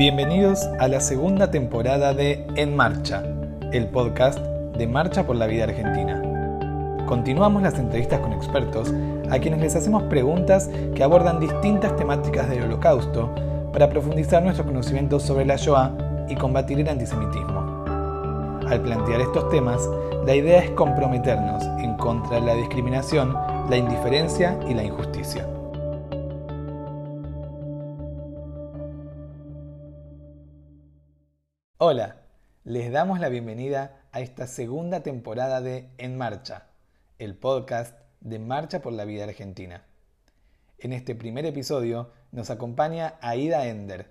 Bienvenidos a la segunda temporada de En Marcha, el podcast de Marcha por la Vida Argentina. Continuamos las entrevistas con expertos a quienes les hacemos preguntas que abordan distintas temáticas del holocausto para profundizar nuestro conocimiento sobre la Shoah y combatir el antisemitismo. Al plantear estos temas, la idea es comprometernos en contra de la discriminación, la indiferencia y la injusticia. Hola, les damos la bienvenida a esta segunda temporada de En Marcha, el podcast de Marcha por la Vida Argentina. En este primer episodio nos acompaña Aida Ender.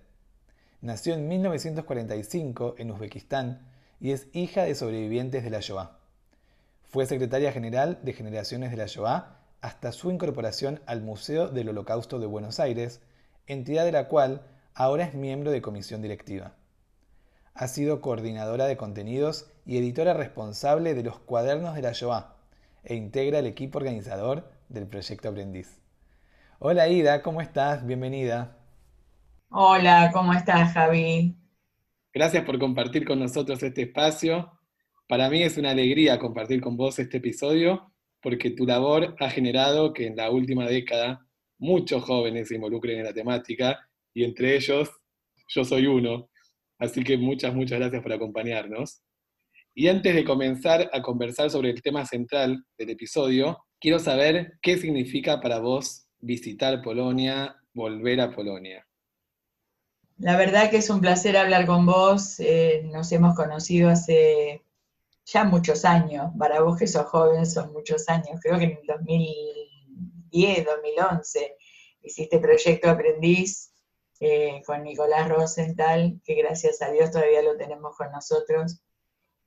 Nació en 1945 en Uzbekistán y es hija de sobrevivientes de la Shoah. Fue secretaria general de Generaciones de la Shoah hasta su incorporación al Museo del Holocausto de Buenos Aires, entidad de la cual ahora es miembro de comisión directiva. Ha sido coordinadora de contenidos y editora responsable de los cuadernos de la Shoah e integra el equipo organizador del proyecto Aprendiz. Hola Ida, ¿cómo estás? Bienvenida. Hola, ¿cómo estás Javi? Gracias por compartir con nosotros este espacio. Para mí es una alegría compartir con vos este episodio porque tu labor ha generado que en la última década muchos jóvenes se involucren en la temática y entre ellos yo soy uno. Así que muchas, muchas gracias por acompañarnos. Y antes de comenzar a conversar sobre el tema central del episodio, quiero saber qué significa para vos visitar Polonia, volver a Polonia. La verdad que es un placer hablar con vos. Eh, nos hemos conocido hace ya muchos años. Para vos que sos joven son muchos años. Creo que en el 2010, 2011 hiciste Proyecto Aprendiz eh, con Nicolás Rosenthal, que gracias a Dios todavía lo tenemos con nosotros.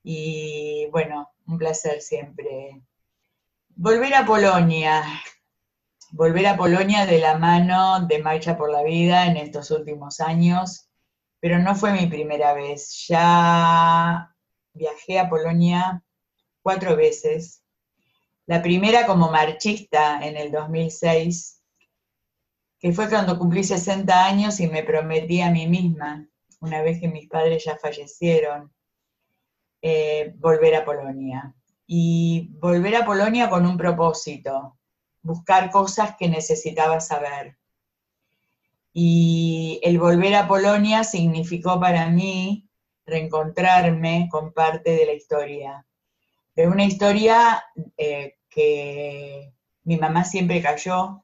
Y bueno, un placer siempre. Volver a Polonia, volver a Polonia de la mano de Marcha por la Vida en estos últimos años, pero no fue mi primera vez. Ya viajé a Polonia cuatro veces. La primera como marchista en el 2006 que fue cuando cumplí 60 años y me prometí a mí misma, una vez que mis padres ya fallecieron, eh, volver a Polonia. Y volver a Polonia con un propósito, buscar cosas que necesitaba saber. Y el volver a Polonia significó para mí reencontrarme con parte de la historia. De una historia eh, que mi mamá siempre cayó,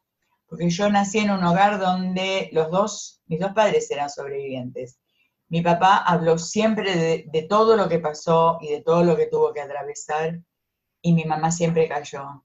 porque yo nací en un hogar donde los dos, mis dos padres eran sobrevivientes. Mi papá habló siempre de, todo lo que pasó y de todo lo que tuvo que atravesar, y mi mamá siempre cayó.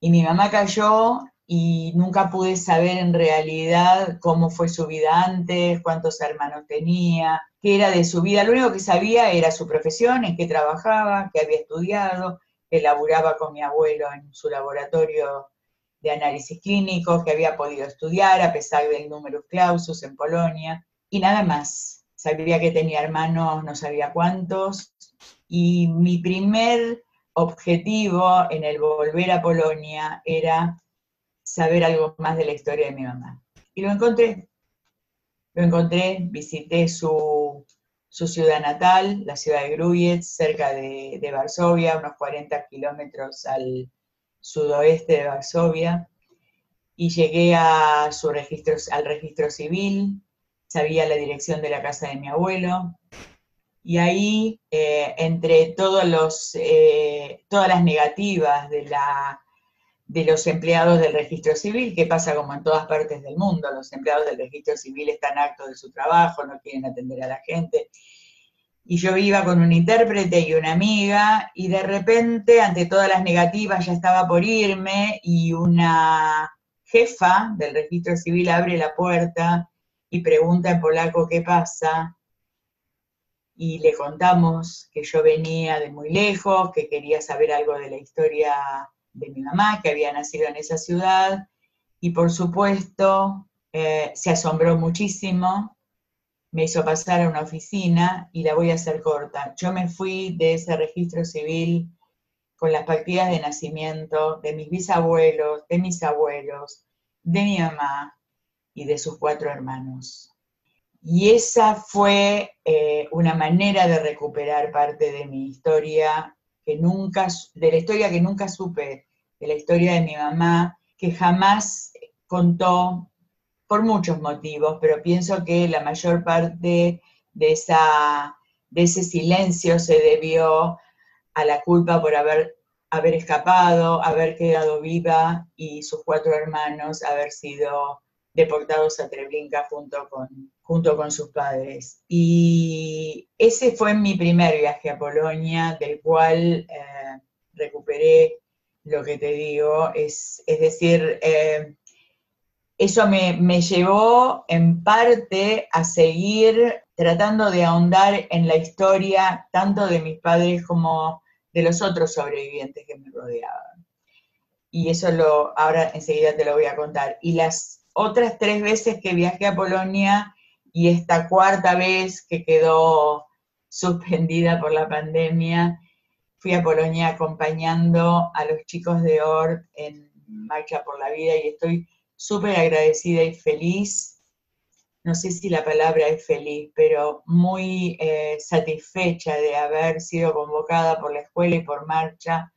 Y mi mamá cayó y nunca pude saber en realidad cómo fue su vida antes, cuántos hermanos tenía, qué era de su vida. Lo único que sabía era su profesión, en qué trabajaba, qué había estudiado, que laburaba con mi abuelo en su laboratorio de análisis clínico que había podido estudiar a pesar del número clausus en Polonia, y nada más. Sabía que tenía hermanos, no sabía cuántos, y mi primer objetivo en el volver a Polonia era saber algo más de la historia de mi mamá. Y lo encontré. Lo encontré, visité su, ciudad natal, la ciudad de Grujiec, cerca de Varsovia, unos 40 kilómetros al, sudoeste de Varsovia, y llegué a su registro, al registro civil, sabía la dirección de la casa de mi abuelo, y ahí, eh, entre todos los, eh, todas las negativas de, la, de los empleados del registro civil, que pasa como en todas partes del mundo, los empleados del registro civil están actos de su trabajo, no quieren atender a la gente, y yo iba con un intérprete y una amiga, y de repente, ante todas las negativas, ya estaba por irme, y una jefa del registro civil abre la puerta y pregunta en polaco qué pasa, y le contamos que yo venía de muy lejos, que quería saber algo de la historia de mi mamá, que había nacido en esa ciudad, y por supuesto eh, se asombró muchísimo me hizo pasar a una oficina y la voy a hacer corta. Yo me fui de ese registro civil con las partidas de nacimiento de mis bisabuelos, de mis abuelos, de mi mamá y de sus cuatro hermanos. Y esa fue eh, una manera de recuperar parte de mi historia, que nunca, de la historia que nunca supe, de la historia de mi mamá, que jamás contó por muchos motivos, pero pienso que la mayor parte de, esa, de ese silencio se debió a la culpa por haber, haber escapado, haber quedado viva y sus cuatro hermanos haber sido deportados a Treblinka junto con, junto con sus padres. Y ese fue mi primer viaje a Polonia, del cual eh, recuperé lo que te digo, es, es decir, eh, eso me, me, llevó en parte a seguir tratando de ahondar en la historia tanto de mis padres como de los otros sobrevivientes que me rodeaban. Y eso lo, ahora enseguida te lo voy a contar. Y las otras tres veces que viajé a Polonia y esta cuarta vez que quedó suspendida por la pandemia, fui a Polonia acompañando a los chicos de ORT en Marcha por la Vida y estoy súper agradecida y feliz, no sé si la palabra es feliz, pero muy eh, satisfecha de haber sido convocada por la escuela y por Marcha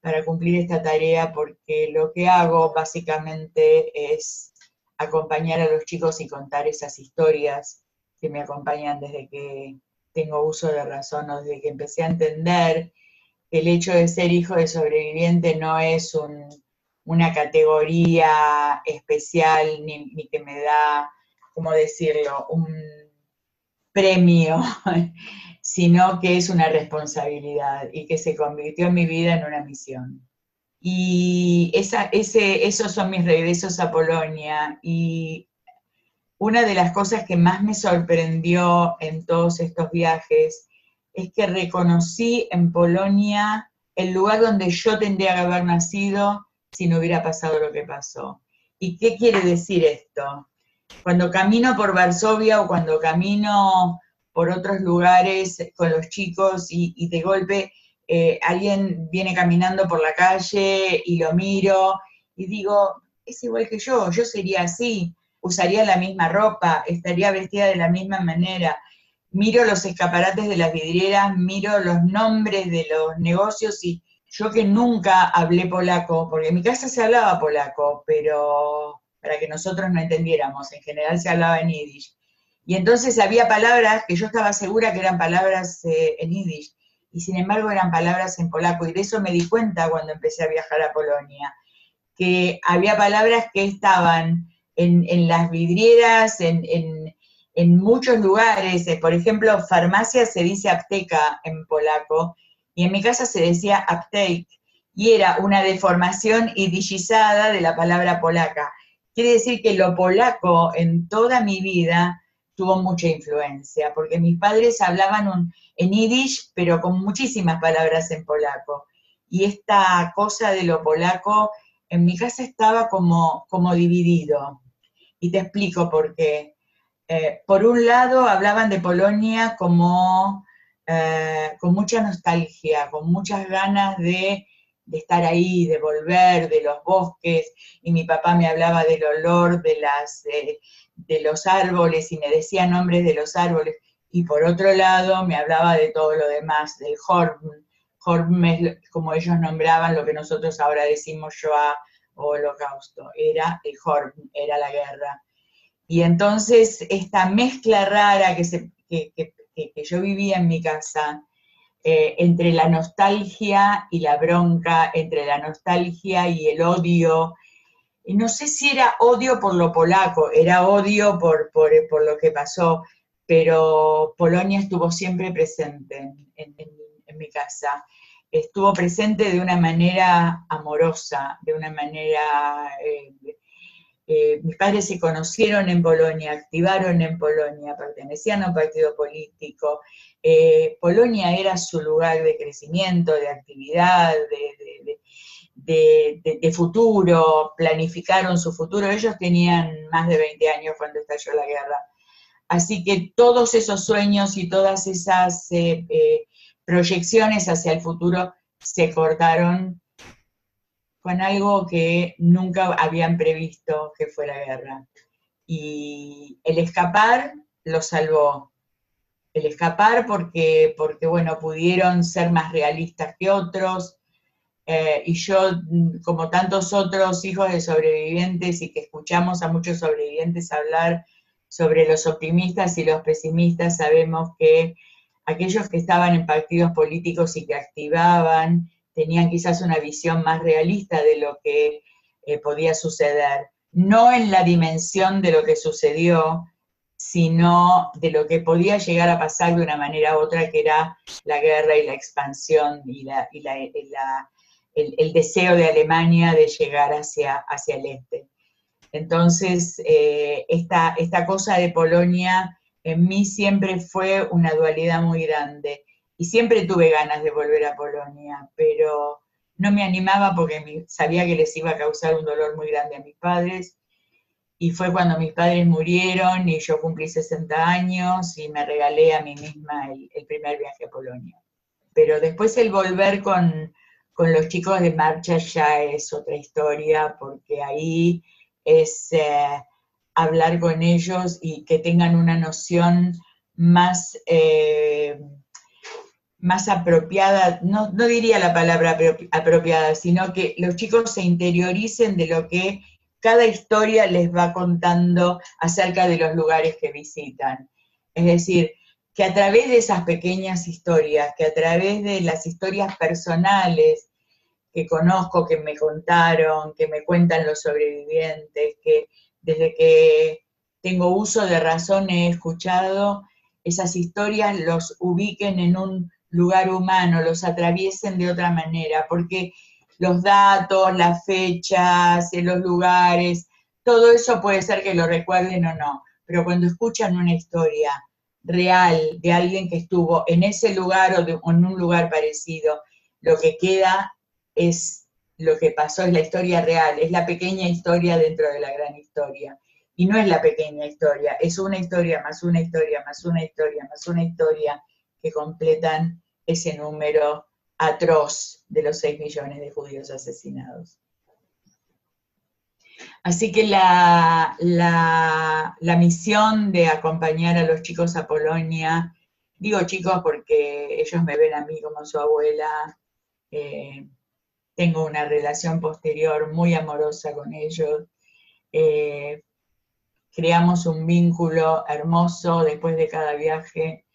para cumplir esta tarea, porque lo que hago básicamente es acompañar a los chicos y contar esas historias que me acompañan desde que tengo uso de razón o desde que empecé a entender que el hecho de ser hijo de sobreviviente no es una categoría especial ni, que me da, ¿cómo decirlo?, un premio, sino que es una responsabilidad y que se convirtió en mi vida en una misión. Y esa, ese, esos son mis regresos a Polonia. Y una de las cosas que más me sorprendió en todos estos viajes es que reconocí en Polonia el lugar donde yo tendría que haber nacido si no hubiera pasado lo que pasó. ¿Y qué quiere decir esto? Cuando camino por Varsovia o cuando camino por otros lugares con los chicos y, de golpe eh, alguien viene caminando por la calle y lo miro y digo, es igual que yo, yo sería así, usaría la misma ropa, estaría vestida de la misma manera. Miro los escaparates de las vidrieras, miro los nombres de los negocios y yo que nunca hablé polaco, porque en mi casa se hablaba polaco, pero para que nosotros no entendiéramos, en general se hablaba en yiddish. Y entonces había palabras que yo estaba segura que eran palabras eh, en yiddish y sin embargo eran palabras en polaco, y de eso me di cuenta cuando empecé a viajar a Polonia, que había palabras que estaban en, las vidrieras, en, muchos lugares, eh, por ejemplo, farmacia se dice apteca en polaco, y en mi casa se decía aptake, y era una deformación idillizada de la palabra polaca. Quiere decir que lo polaco en toda mi vida tuvo mucha influencia, porque mis padres hablaban un, en yiddish, pero con muchísimas palabras en polaco. Y esta cosa de lo polaco en mi casa estaba como, como dividido. Y te explico por qué. Eh, por un lado, hablaban de Polonia como eh, con mucha nostalgia, con muchas ganas de, estar ahí, de volver, de los bosques, y mi papá me hablaba del olor de, las, eh, de los árboles y me decía nombres de los árboles y por otro lado me hablaba de todo lo demás, del Horm. Horm es como ellos nombraban lo que nosotros ahora decimos Shoah o Holocausto, era el Horm, era la guerra. Y entonces esta mezcla rara que, se, que, yo vivía en mi casa, eh, entre la nostalgia y la bronca, entre la nostalgia y el odio, no sé si era odio por lo polaco, era odio por, por, por lo que pasó, pero Polonia estuvo siempre presente en, mi casa. Estuvo presente de una manera amorosa, de una manera... Eh, eh, mis padres se conocieron en Polonia, activaron en Polonia, pertenecían a un partido político. Eh, Polonia era su lugar de crecimiento, de actividad, de, futuro, planificaron su futuro. Ellos tenían más de 20 años cuando estalló la guerra. Así que todos esos sueños y todas esas eh, eh, proyecciones hacia el futuro se cortaron con algo que nunca habían previsto que fuera guerra. Y el escapar los salvó. El escapar porque, porque, bueno, pudieron ser más realistas que otros. Eh, y yo, como tantos otros hijos de sobrevivientes y que escuchamos a muchos sobrevivientes hablar sobre los optimistas y los pesimistas, sabemos que aquellos que estaban en partidos políticos y que activaban tenían quizás una visión más realista de lo que eh, podía suceder, no en la dimensión de lo que sucedió, sino de lo que podía llegar a pasar de una manera u otra, que era la guerra y la expansión y, el, deseo de Alemania de llegar hacia, el este. Entonces, eh, esta cosa de Polonia en mí siempre fue una dualidad muy grande y siempre tuve ganas de volver a Polonia, pero no me animaba porque sabía que les iba a causar un dolor muy grande a mis padres. Y fue cuando mis padres murieron y yo cumplí 60 años y me regalé a mí misma el, primer viaje a Polonia. Pero después el volver con, los chicos de marcha ya es otra historia, porque ahí es... Eh, hablar con ellos y que tengan una noción más, eh, más apropiada, no, diría la palabra apropiada, sino que los chicos se interioricen de lo que cada historia les va contando acerca de los lugares que visitan. Es decir, que a través de esas pequeñas historias, que a través de las historias personales que conozco, que me contaron, que me cuentan los sobrevivientes, que desde que tengo uso de razón he escuchado esas historias, los ubiquen en un lugar humano, los atraviesen de otra manera, porque los datos, las fechas, los lugares, todo eso puede ser que lo recuerden o no, pero cuando escuchan una historia real de alguien que estuvo en ese lugar o, en un lugar parecido, lo que queda es lo que pasó es la historia real, es la pequeña historia dentro de la gran historia. Y no es la pequeña historia, es una historia más una historia más una historia más una historia que completan ese número atroz de los 6 millones de judíos asesinados. Así que la, la, misión de acompañar a los chicos a Polonia, digo chicos porque ellos me ven a mí como su abuela, eh, tengo una relación posterior muy amorosa con ellos. Eh, creamos un vínculo hermoso después de cada viaje.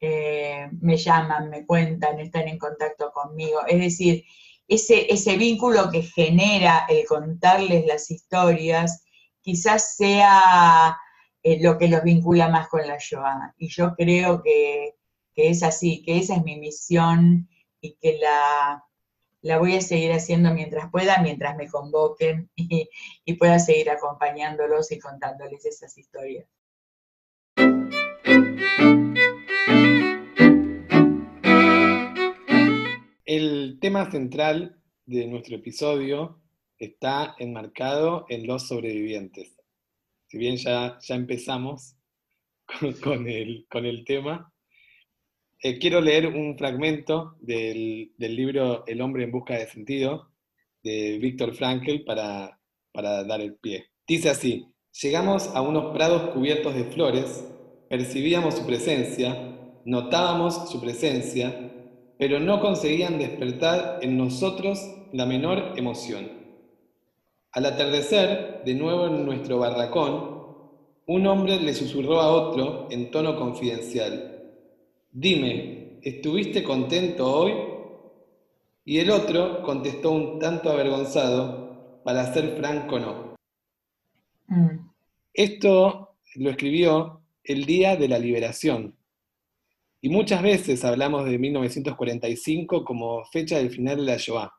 Eh, me llaman, me cuentan, están en contacto conmigo. Es decir, ese, vínculo que genera el contarles las historias quizás sea eh, lo que los vincula más con la Shoah. Y yo creo que, es así, que esa es mi misión y que la voy a seguir haciendo mientras pueda, mientras me convoquen y, pueda seguir acompañándolos y contándoles esas historias. El tema central de nuestro episodio está enmarcado en los sobrevivientes. Si bien ya, ya empezamos con, el, con el tema, eh, quiero leer un fragmento del, libro El hombre en busca de sentido de Víctor Frankl para, para dar el pie. Dice así, llegamos a unos prados cubiertos de flores, percibíamos su presencia, notábamos su presencia, pero no conseguían despertar en nosotros la menor emoción. Al atardecer, de nuevo en nuestro barracón, un hombre le susurró a otro en tono confidencial, Dime, ¿estuviste contento hoy? Y el otro contestó un tanto avergonzado, para ser franco no. Mm. Esto lo escribió el día de la liberación. Y muchas veces hablamos de 1945 como fecha del final de la Shoah.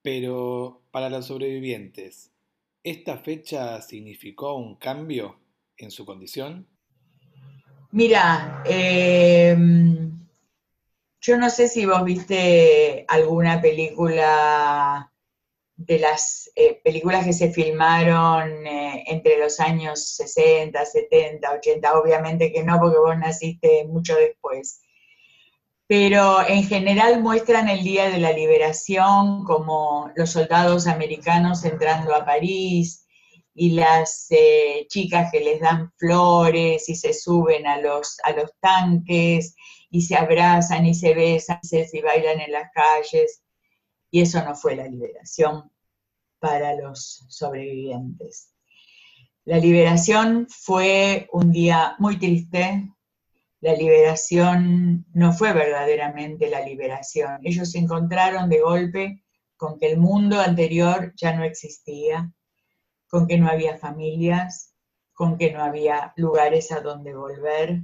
Pero para los sobrevivientes, ¿esta fecha significó un cambio en su condición? Mira, em, yo no sé si vos viste alguna película de las eh, películas que se filmaron eh, entre los años 60, 70, 80, obviamente que no, porque vos naciste mucho después. Pero en general muestran el día de la liberación como los soldados americanos entrando a París, y las eh, chicas que les dan flores y se suben a los, a los tanques y se abrazan y se besan y bailan en las calles. Y eso no fue la liberación para los sobrevivientes. La liberación fue un día muy triste. La liberación no fue verdaderamente la liberación. Ellos se encontraron de golpe con que el mundo anterior ya no existía, con que no había familias, con que no había lugares a donde volver,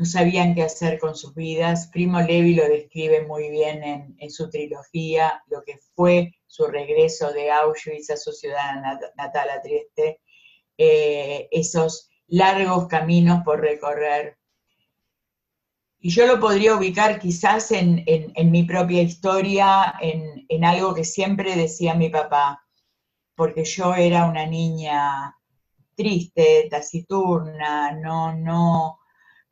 no sabían qué hacer con sus vidas. Primo Levi lo describe muy bien en, su trilogía, lo que fue su regreso de Auschwitz a su ciudad natal, a Trieste, eh, esos largos caminos por recorrer. Y yo lo podría ubicar quizás en, mi propia historia, en, en algo que siempre decía mi papá, porque yo era una niña triste, taciturna, no, no,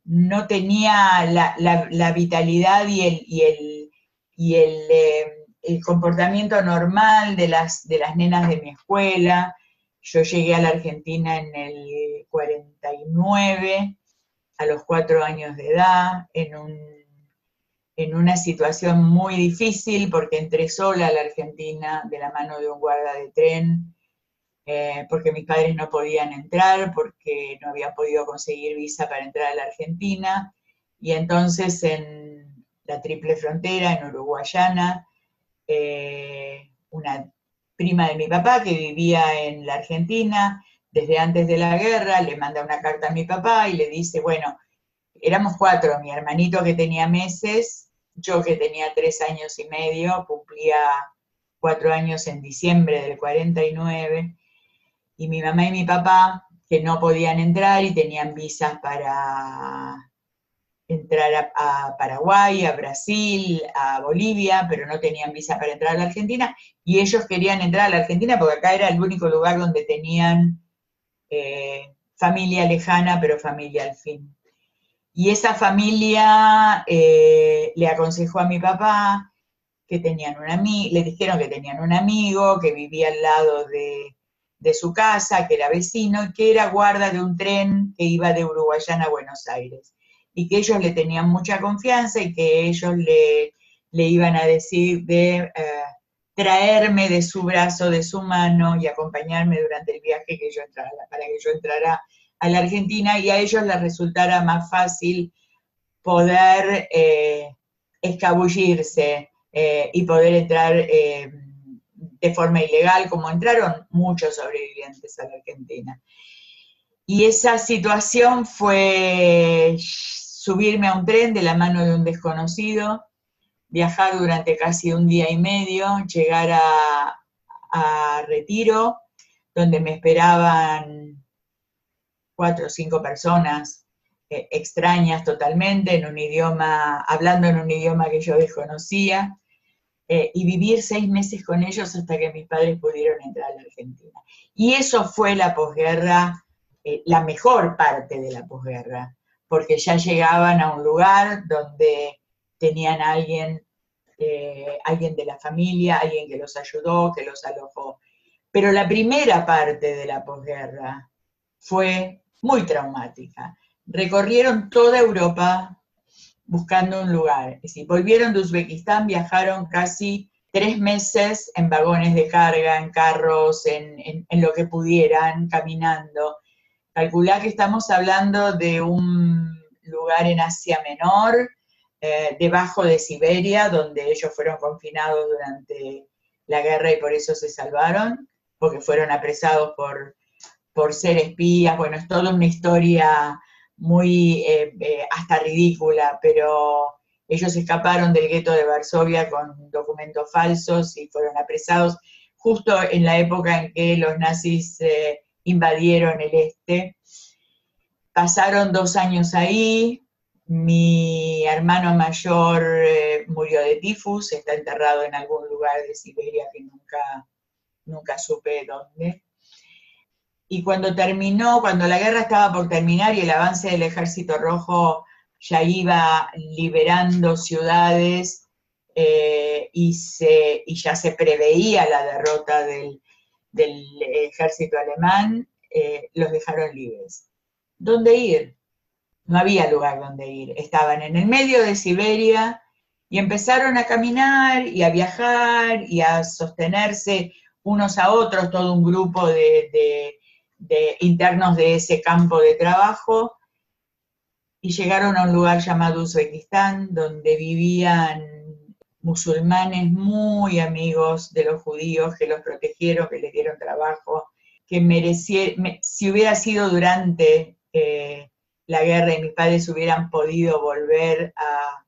no tenía la, vitalidad y el, y el, eh, el, comportamiento normal de las, de las nenas de mi escuela. Yo llegué a la Argentina en el 49, a los cuatro años de edad, en, en una situación muy difícil porque entré sola a la Argentina de la mano de un guarda de tren eh, porque mis padres no podían entrar, porque no habían podido conseguir visa para entrar a la Argentina. Y entonces en la triple frontera, en Uruguayana, eh, una prima de mi papá que vivía en la Argentina desde antes de la guerra, le manda una carta a mi papá y le dice, bueno, éramos cuatro, mi hermanito que tenía meses, yo que tenía tres años y medio, cumplía cuatro años en diciembre del 49, y mi mamá y mi papá, que no podían entrar y tenían visas para entrar a, Paraguay, a Brasil, a Bolivia, pero no tenían visa para entrar a la Argentina, y ellos querían entrar a la Argentina porque acá era el único lugar donde tenían eh, familia lejana, pero familia al fin. Y esa familia eh, le aconsejó a mi papá que tenían un amigo, le dijeron que tenían un amigo que vivía al lado de, de su casa, que era vecino, y que era guarda de un tren que iba de Uruguayana a Buenos Aires. Y que ellos le tenían mucha confianza y que ellos le, le iban a decir de eh, traerme de su brazo, de su mano y acompañarme durante el viaje que yo entrara, para que yo entrara a la Argentina y a ellos les resultara más fácil poder eh, escabullirse eh, y poder entrar de forma ilegal, como entraron muchos sobrevivientes a la Argentina. Y esa situación fue subirme a un tren de la mano de un desconocido, viajar durante casi un día y medio, llegar a, Retiro, donde me esperaban cuatro o cinco personas eh, extrañas totalmente, en un idioma, hablando en un idioma que yo desconocía, eh, y vivir seis meses con ellos hasta que mis padres pudieron entrar a la Argentina. Y eso fue la posguerra, eh, la mejor parte de la posguerra, porque ya llegaban a un lugar donde tenían alguien, eh, alguien de la familia, alguien que los ayudó, que los alojó. Pero la primera parte de la posguerra fue muy traumática. Recorrieron toda Europa, buscando un lugar. Es decir, volvieron de Uzbekistán, viajaron casi tres meses en vagones de carga, en carros, en, lo que pudieran, caminando. Calculá que estamos hablando de un lugar en Asia Menor, eh, debajo de Siberia, donde ellos fueron confinados durante la guerra y por eso se salvaron, porque fueron apresados por, por ser espías. Bueno, es toda una historia muy eh, eh, hasta ridícula, pero ellos escaparon del gueto de Varsovia con documentos falsos y fueron apresados justo en la época en que los nazis eh, invadieron el este. Pasaron dos años ahí, mi hermano mayor murió de tifus, está enterrado en algún lugar de Siberia que nunca, nunca supe dónde. Y cuando terminó, cuando la guerra estaba por terminar y el avance del ejército rojo ya iba liberando ciudades eh, y, se, y, ya se preveía la derrota del, del ejército alemán, eh, los dejaron libres. ¿Dónde ir? No había lugar donde ir. Estaban en el medio de Siberia y empezaron a caminar y a viajar y a sostenerse unos a otros, todo un grupo de, internos de ese campo de trabajo, y llegaron a un lugar llamado Uzbekistán, donde vivían musulmanes muy amigos de los judíos que los protegieron, que les dieron trabajo, que merecía, si hubiera sido durante eh, la guerra y mis padres hubieran podido volver a,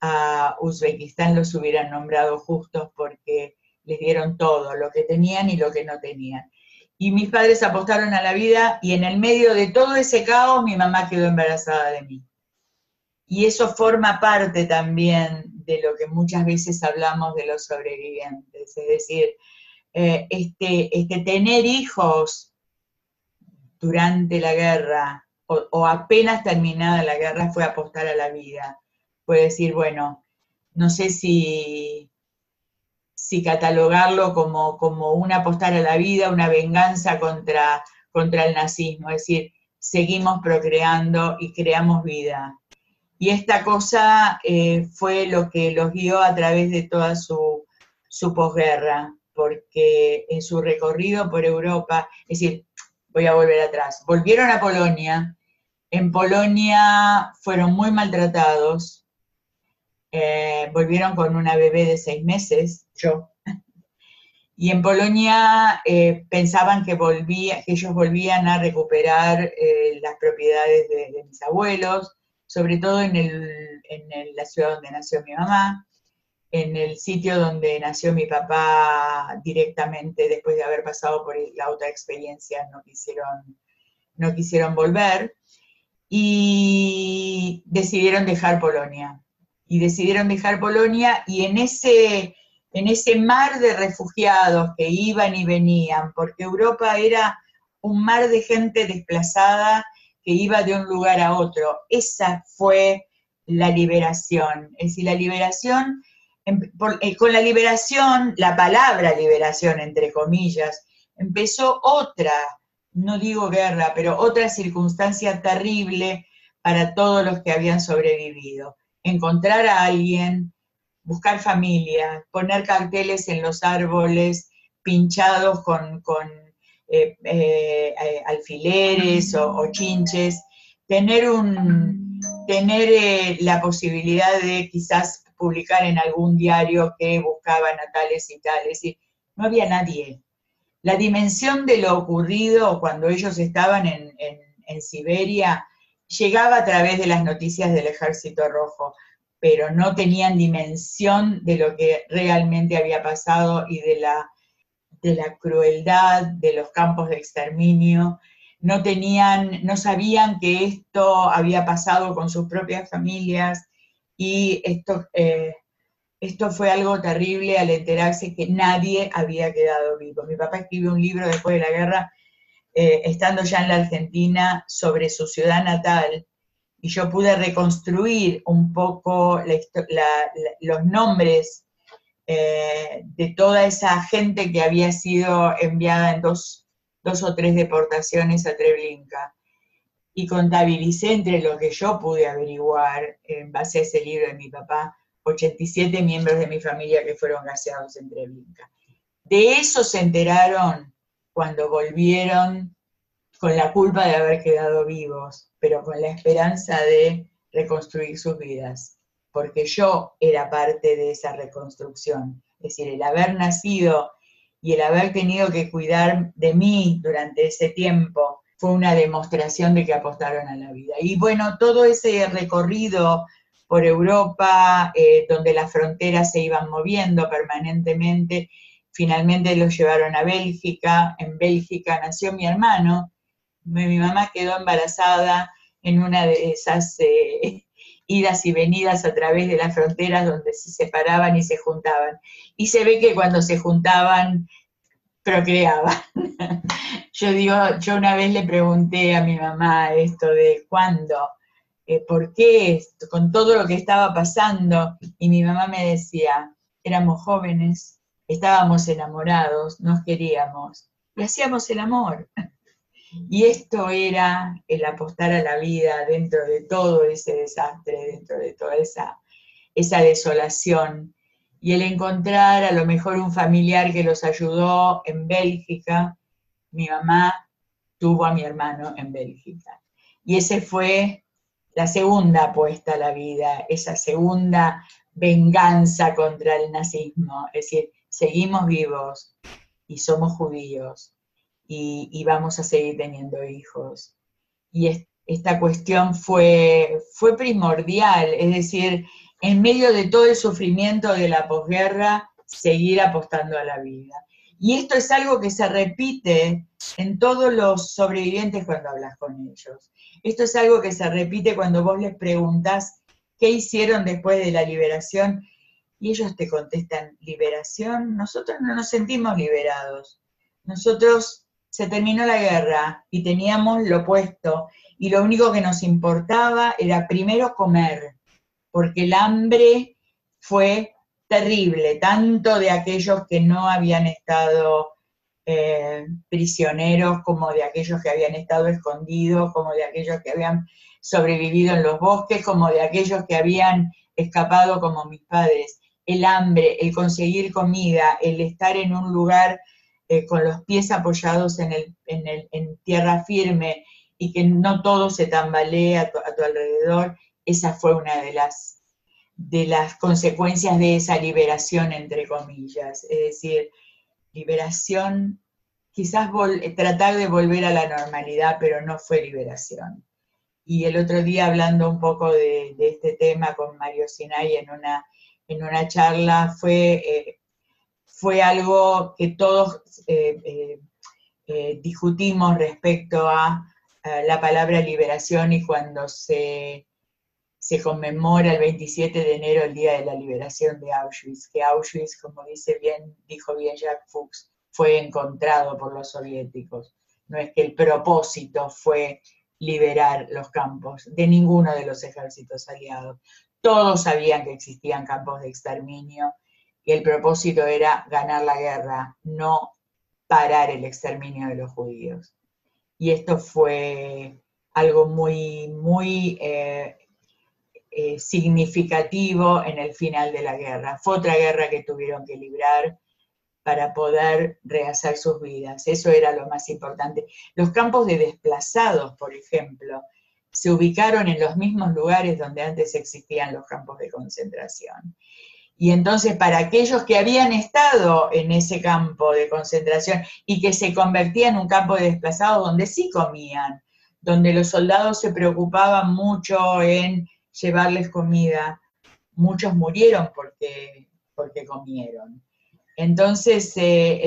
a Uzbekistán, los hubieran nombrado justos porque les dieron todo, lo que tenían y lo que no tenían. Y mis padres apostaron a la vida y en el medio de todo ese caos mi mamá quedó embarazada de mí. Y eso forma parte también de lo que muchas veces hablamos de los sobrevivientes, es decir, eh, este, este, tener hijos durante la guerra o, apenas terminada la guerra fue apostar a la vida. Fue decir, bueno, no sé si, si catalogarlo como, como un apostar a la vida, una venganza contra, contra el nazismo, es decir, seguimos procreando y creamos vida. Y esta cosa eh, fue lo que los guió a través de toda su, posguerra, porque en su recorrido por Europa, es decir, voy a volver atrás, volvieron a Polonia, en Polonia fueron muy maltratados, eh, volvieron con una bebé de seis meses, yo, y en Polonia eh, pensaban que, volvía, que ellos volvían a recuperar las propiedades de, mis abuelos, sobre todo en, la ciudad donde nació mi mamá, en el sitio donde nació mi papá directamente después de haber pasado por la otra experiencia, no quisieron, no quisieron volver y decidieron dejar Polonia. Y decidieron dejar Polonia y en ese, en ese mar de refugiados que iban y venían, porque Europa era un mar de gente desplazada que iba de un lugar a otro. Esa fue la liberación. Es decir, la liberación, eh, con la liberación, la palabra liberación, entre comillas, empezó otra, no digo guerra, pero otra circunstancia terrible para todos los que habían sobrevivido. Encontrar a alguien, buscar familia, poner carteles en los árboles pinchados con eh, eh, eh, alfileres o, chinches, tener, un, tener la posibilidad de quizás publicar en algún diario que buscaban a tales y tales. Y no había nadie. La dimensión de lo ocurrido cuando ellos estaban en, en Siberia llegaba a través de las noticias del Ejército Rojo, pero no tenían dimensión de lo que realmente había pasado y de la de la crueldad de los campos de exterminio, no tenían, no sabían que esto había pasado con sus propias familias y esto, eh, esto fue algo terrible al enterarse que nadie había quedado vivo. Mi papá escribió un libro después de la guerra, eh, estando ya en la Argentina, sobre su ciudad natal, y yo pude reconstruir un poco los nombres eh, de toda esa gente que había sido enviada en dos, o tres deportaciones a Treblinka. Y contabilicé entre lo que yo pude averiguar en base a ese libro de mi papá, 87 miembros de mi familia que fueron gaseados en Treblinka. De eso se enteraron cuando volvieron con la culpa de haber quedado vivos, pero con la esperanza de reconstruir sus vidas porque yo era parte de esa reconstrucción. Es decir, el haber nacido y el haber tenido que cuidar de mí durante ese tiempo fue una demostración de que apostaron a la vida. Y bueno, todo ese recorrido por Europa, eh, donde las fronteras se iban moviendo permanentemente, finalmente los llevaron a Bélgica. En Bélgica nació mi hermano. Mi mamá quedó embarazada en una de esas eh, idas y venidas a través de las fronteras donde se separaban y se juntaban. Y se ve que cuando se juntaban, procreaban. yo digo, yo una vez le pregunté a mi mamá esto de cuándo, eh, por qué, con todo lo que estaba pasando, y mi mamá me decía, éramos jóvenes, estábamos enamorados, nos queríamos y hacíamos el amor. Y esto era el apostar a la vida dentro de todo ese desastre, dentro de toda esa, esa desolación. Y el encontrar a lo mejor un familiar que los ayudó en Bélgica. Mi mamá tuvo a mi hermano en Bélgica. Y ese fue la segunda apuesta a la vida, esa segunda venganza contra el nazismo. Es decir, seguimos vivos y somos judíos y, vamos a seguir teniendo hijos. Y esta cuestión fue, fue primordial, es decir, en medio de todo el sufrimiento de la posguerra, seguir apostando a la vida. Y esto es algo que se repite en todos los sobrevivientes cuando hablas con ellos. Esto es algo que se repite cuando vos les preguntas qué hicieron después de la liberación y ellos te contestan, liberación, nosotros no nos sentimos liberados. Nosotros se terminó la guerra y teníamos lo opuesto y lo único que nos importaba era primero comer, porque el hambre fue terrible, tanto de aquellos que no habían estado eh, prisioneros como de aquellos que habían estado escondidos, como de aquellos que habían sobrevivido en los bosques, como de aquellos que habían escapado como mis padres. El hambre, el conseguir comida, el estar en un lugar eh, con los pies apoyados en, el, en, tierra firme y que no todo se tambalee a tu, alrededor, esa fue una de las, de las consecuencias de esa liberación, entre comillas. Es decir, liberación, quizás tratar de volver a la normalidad, pero no fue liberación. Y el otro día hablando un poco de, este tema con Mario Sinay en una, en una charla, fue eh, fue algo que todos eh, eh, discutimos respecto a la palabra liberación y cuando se, se conmemora el 27 de enero el día de la liberación de Auschwitz, que Auschwitz, como dice bien, dijo bien Jack Fuchs, fue encontrado por los soviéticos. No es que el propósito fue liberar los campos de ninguno de los ejércitos aliados. Todos sabían que existían campos de exterminio y el propósito era ganar la guerra, no parar el exterminio de los judíos. Y esto fue algo muy, muy eh, eh, significativo en el final de la guerra. Fue otra guerra que tuvieron que librar para poder rehacer sus vidas. Eso era lo más importante. Los campos de desplazados, por ejemplo, se ubicaron en los mismos lugares donde antes existían los campos de concentración. Y entonces para aquellos que habían estado en ese campo de concentración y que se convertía en un campo de desplazados donde sí comían, donde los soldados se preocupaban mucho en llevarles comida, muchos murieron porque, porque comieron. Entonces, eh,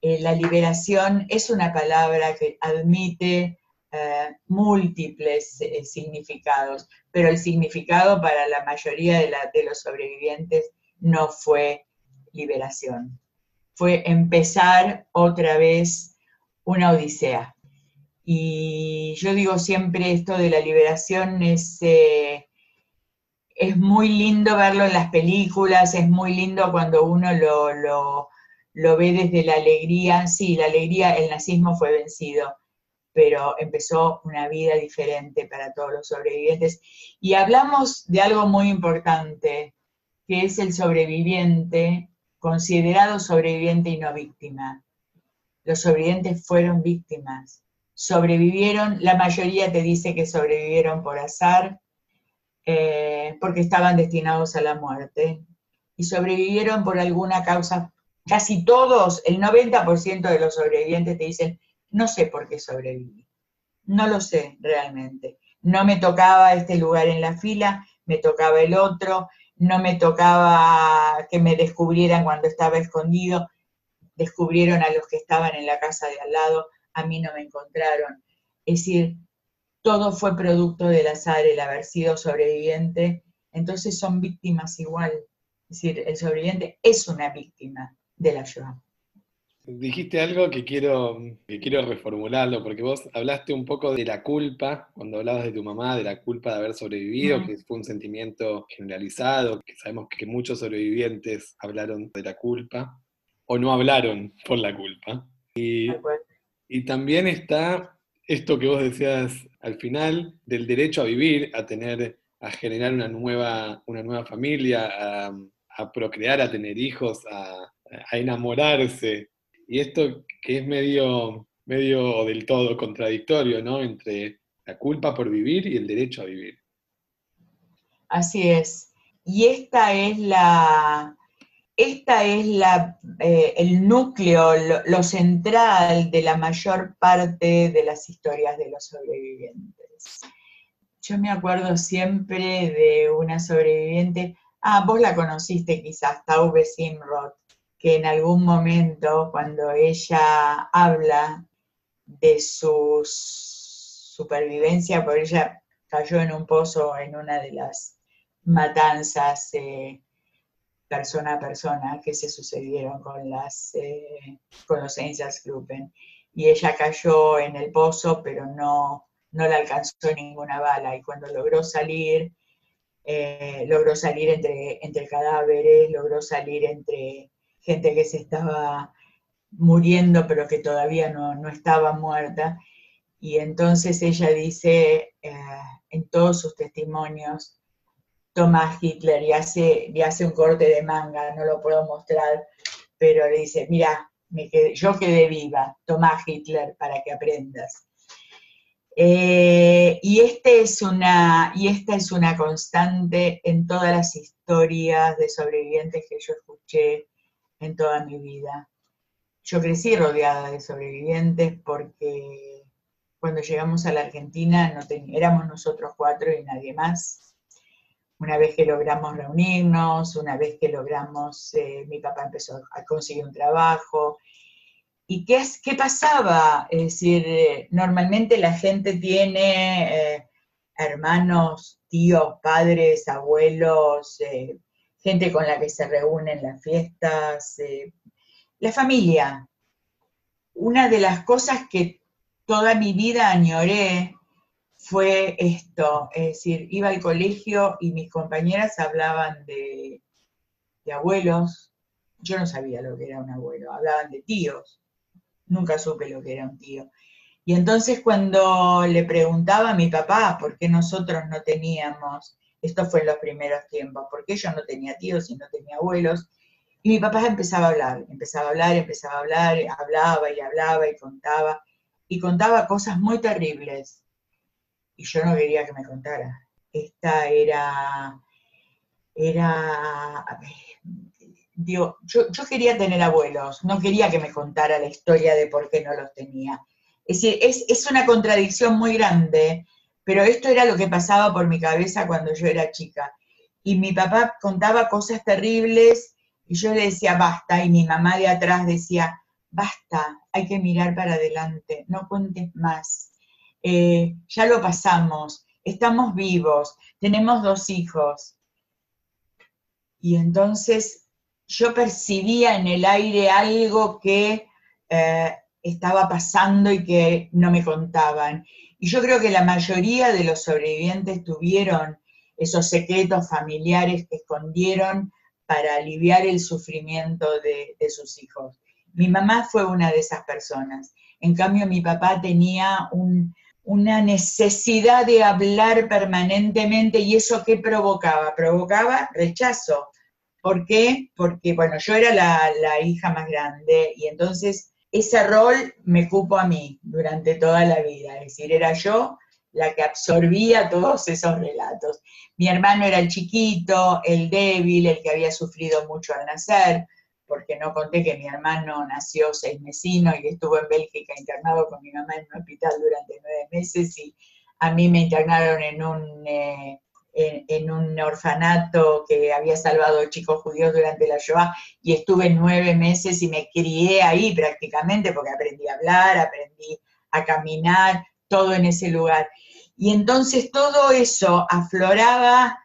eh, la liberación es una palabra que admite eh, múltiples eh, significados, pero el significado para la mayoría de, los sobrevivientes no fue liberación, fue empezar otra vez una odisea. Y yo digo siempre esto de la liberación es, eh, es muy lindo verlo en las películas, es muy lindo cuando uno lo, lo ve desde la alegría. Sí, la alegría, el nazismo fue vencido, pero empezó una vida diferente para todos los sobrevivientes. Y hablamos de algo muy importante, que es el sobreviviente, considerado sobreviviente y no víctima. Los sobrevivientes fueron víctimas, sobrevivieron, la mayoría te dice que sobrevivieron por azar, eh, porque estaban destinados a la muerte, y sobrevivieron por alguna causa. Casi todos, el 90% de los sobrevivientes te dicen, no sé por qué sobreviví. No lo sé realmente. No me tocaba este lugar en la fila, me tocaba el otro, no me tocaba que me descubrieran cuando estaba escondido, descubrieron a los que estaban en la casa de al lado, a mí no me encontraron. Es decir, todo fue producto del azar, el haber sido sobreviviente, entonces son víctimas igual. Es decir, el sobreviviente es una víctima de la Shoah. Dijiste algo que quiero, que quiero reformularlo, porque vos hablaste un poco de la culpa, cuando hablabas de tu mamá, de la culpa de haber sobrevivido, que fue un sentimiento generalizado, que sabemos que muchos sobrevivientes hablaron de la culpa, o no hablaron por la culpa. Y, y también está esto que vos decías al final, del derecho a vivir, a tener, a generar una nueva, una nueva familia, a, a procrear, a tener hijos, a, a enamorarse. Y esto que es medio, medio del todo contradictorio, ¿no? Entre la culpa por vivir y el derecho a vivir. Así es. Y esta es la, esta es la, eh, el núcleo, lo, central de la mayor parte de las historias de los sobrevivientes. Yo me acuerdo siempre de una sobreviviente, ah, vos la conociste quizás, Taube Simrod, que en algún momento cuando ella habla de su supervivencia, porque ella cayó en un pozo en una de las matanzas eh, persona a persona que se sucedieron con, las, eh, con los Einsatzgruppen. Y ella cayó en el pozo, pero no, no le alcanzó ninguna bala. Y cuando logró salir, eh, logró salir entre, entre cadáveres, logró salir entre gente que se estaba muriendo pero que todavía no, estaba muerta. Y entonces ella dice eh, en todos sus testimonios, Tomás Hitler y hace, hace un corte de manga, no lo puedo mostrar, pero le dice, mira, yo quedé viva, Tomás Hitler, para que aprendas. Eh, y, este es una, y esta es una constante en todas las historias de sobrevivientes que yo escuché en toda mi vida. Yo crecí rodeada de sobrevivientes porque cuando llegamos a la Argentina no éramos nosotros cuatro y nadie más. Una vez que logramos reunirnos, una vez que logramos, eh, mi papá empezó a conseguir un trabajo. ¿Y qué, es, qué pasaba? Es decir, eh, normalmente la gente tiene eh, hermanos, tíos, padres, abuelos, gente con la que se reúnen las fiestas, eh, la familia. Una de las cosas que toda mi vida añoré fue esto, es decir, iba al colegio y mis compañeras hablaban de, de abuelos, yo no sabía lo que era un abuelo, hablaban de tíos, nunca supe lo que era un tío. Y entonces cuando le preguntaba a mi papá por qué nosotros no teníamos esto fue en los primeros tiempos, porque yo no tenía tíos y no tenía abuelos. Y mi papá empezaba a hablar, empezaba a hablar, empezaba a hablar, hablaba y hablaba y contaba, y contaba cosas muy terribles. Y yo no quería que me contara. Esta era, era, digo, yo, yo quería tener abuelos, no quería que me contara la historia de por qué no los tenía. Es decir, es, es una contradicción muy grande pero esto era lo que pasaba por mi cabeza cuando yo era chica. Y mi papá contaba cosas terribles y yo le decía, basta, y mi mamá de atrás decía, basta, hay que mirar para adelante, no cuentes más. Eh, ya lo pasamos, estamos vivos, tenemos dos hijos. Y entonces yo percibía en el aire algo que eh, estaba pasando y que no me contaban. Y yo creo que la mayoría de los sobrevivientes tuvieron esos secretos familiares que escondieron para aliviar el sufrimiento de, sus hijos. Mi mamá fue una de esas personas. En cambio, mi papá tenía una necesidad de hablar permanentemente y eso qué provocaba? Provocaba rechazo. ¿Por qué? Porque, bueno, yo era la, la hija más grande y entonces ese rol me cupo a mí durante toda la vida, es decir, era yo la que absorbía todos esos relatos. Mi hermano era el chiquito, el débil, el que había sufrido mucho al nacer, porque no conté que mi hermano nació seis mesinos y estuvo en Bélgica internado con mi mamá en un hospital durante nueve meses y a mí me internaron en un eh, en, un orfanato que había salvado chicos judíos durante la Shoah y estuve nueve meses y me crié ahí prácticamente porque aprendí a hablar, aprendí a caminar, todo en ese lugar. Y entonces todo eso afloraba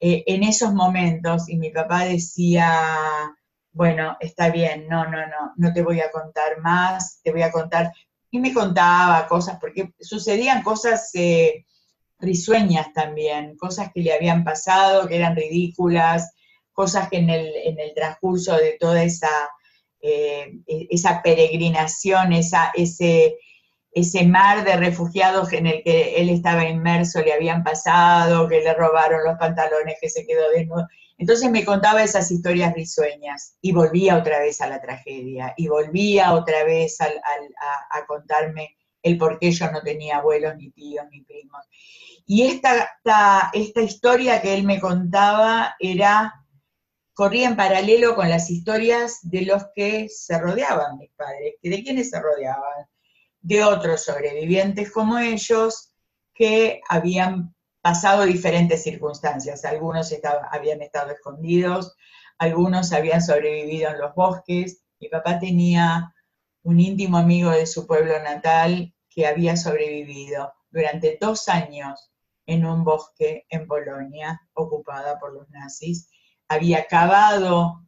eh, en esos momentos y mi papá decía, bueno, está bien, no, no, no, no te voy a contar más, te voy a contar. Y me contaba cosas, porque sucedían cosas eh, risueñas también, cosas que le habían pasado, que eran ridículas, cosas que en el, en el transcurso de toda esa, eh, esa peregrinación, esa, ese, ese mar de refugiados en el que él estaba inmerso le habían pasado, que le robaron los pantalones, que se quedó desnudo. Entonces me contaba esas historias risueñas y volvía otra vez a la tragedia y volvía otra vez a, contarme el por qué yo no tenía abuelos, ni tíos, ni primos. Y esta, esta, esta historia que él me contaba era corría en paralelo con las historias de los que se rodeaban mis padres, de quienes se rodeaban, de otros sobrevivientes como ellos que habían pasado diferentes circunstancias. Algunos habían estado escondidos, algunos habían sobrevivido en los bosques. Mi papá tenía un íntimo amigo de su pueblo natal que había sobrevivido durante dos años en un bosque en Polonia, ocupada por los nazis, había cavado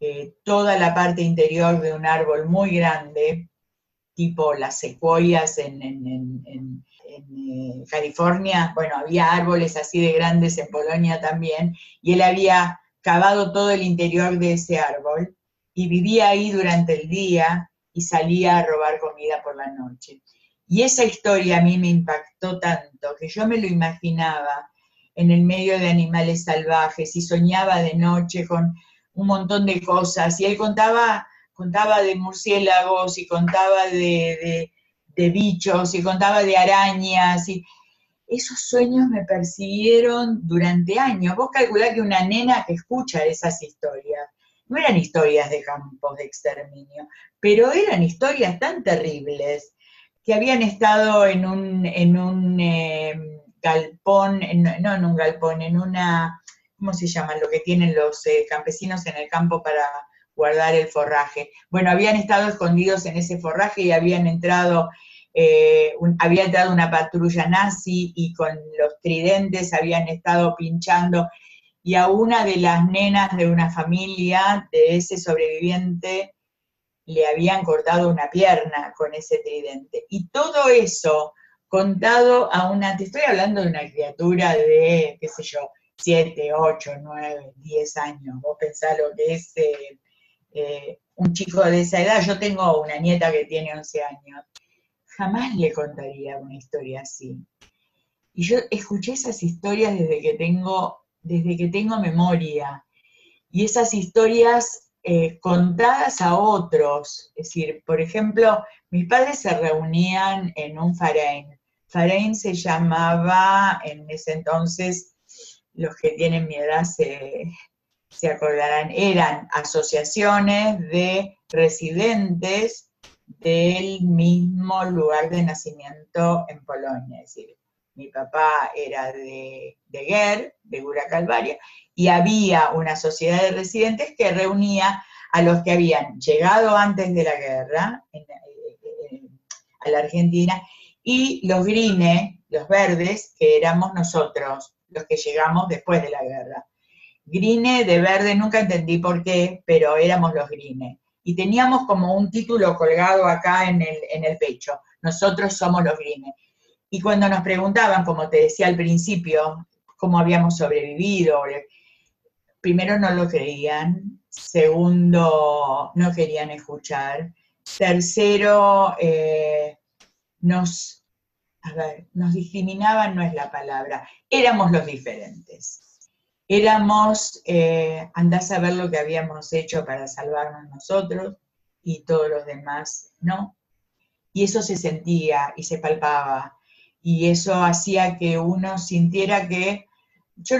eh, toda la parte interior de un árbol muy grande, tipo las secuoyas en, eh, California, bueno, había árboles así de grandes en Polonia también, y él había cavado todo el interior de ese árbol y vivía ahí durante el día y salía a robar comida por la noche. Y esa historia a mí me impactó tanto que yo me lo imaginaba en el medio de animales salvajes y soñaba de noche con un montón de cosas. Y él contaba, contaba de murciélagos y contaba de, bichos y contaba de arañas. Y esos sueños me persiguieron durante años. Vos calculás que una nena que escucha esas historias, no eran historias de campos de exterminio, pero eran historias tan terribles que habían estado en un, en un eh, galpón, no en un galpón, en una, ¿cómo se llama? Lo que tienen los eh, campesinos en el campo para guardar el forraje. Bueno, habían estado escondidos en ese forraje y habían entrado, eh, había entrado una patrulla nazi y con los tridentes habían estado pinchando y a una de las nenas de una familia de ese sobreviviente le habían cortado una pierna con ese tridente. Y todo eso contado a una, te estoy hablando de una criatura de, qué sé yo, 7, 8, 9, 10 años, vos pensás lo que es eh, eh, un chico de esa edad, yo tengo una nieta que tiene 11 años, jamás le contaría una historia así. Y yo escuché esas historias desde que tengo, desde que tengo memoria, y esas historias eh, contadas a otros, es decir, por ejemplo, mis padres se reunían en un farein, Farein se llamaba, en ese entonces, los que tienen mi edad se, acordarán, eran asociaciones de residentes del mismo lugar de nacimiento en Polonia. Es decir, mi papá era de, de de Gura Calvaria, y había una sociedad de residentes que reunía a los que habían llegado antes de la guerra a la Argentina y los grines, los verdes, que éramos nosotros, los que llegamos después de la guerra. Grine de verde, nunca entendí por qué, pero éramos los grines. Y teníamos como un título colgado acá en el, en el pecho, nosotros somos los grines. Y cuando nos preguntaban, como te decía al principio, cómo habíamos sobrevivido, primero no lo creían, segundo no querían escuchar, tercero eh, nos a ver, nos discriminaban no es la palabra, éramos los diferentes. Éramos, eh, andás a ver lo que habíamos hecho para salvarnos nosotros y todos los demás no. Y eso se sentía y se palpaba. Y eso hacía que uno sintiera que yo,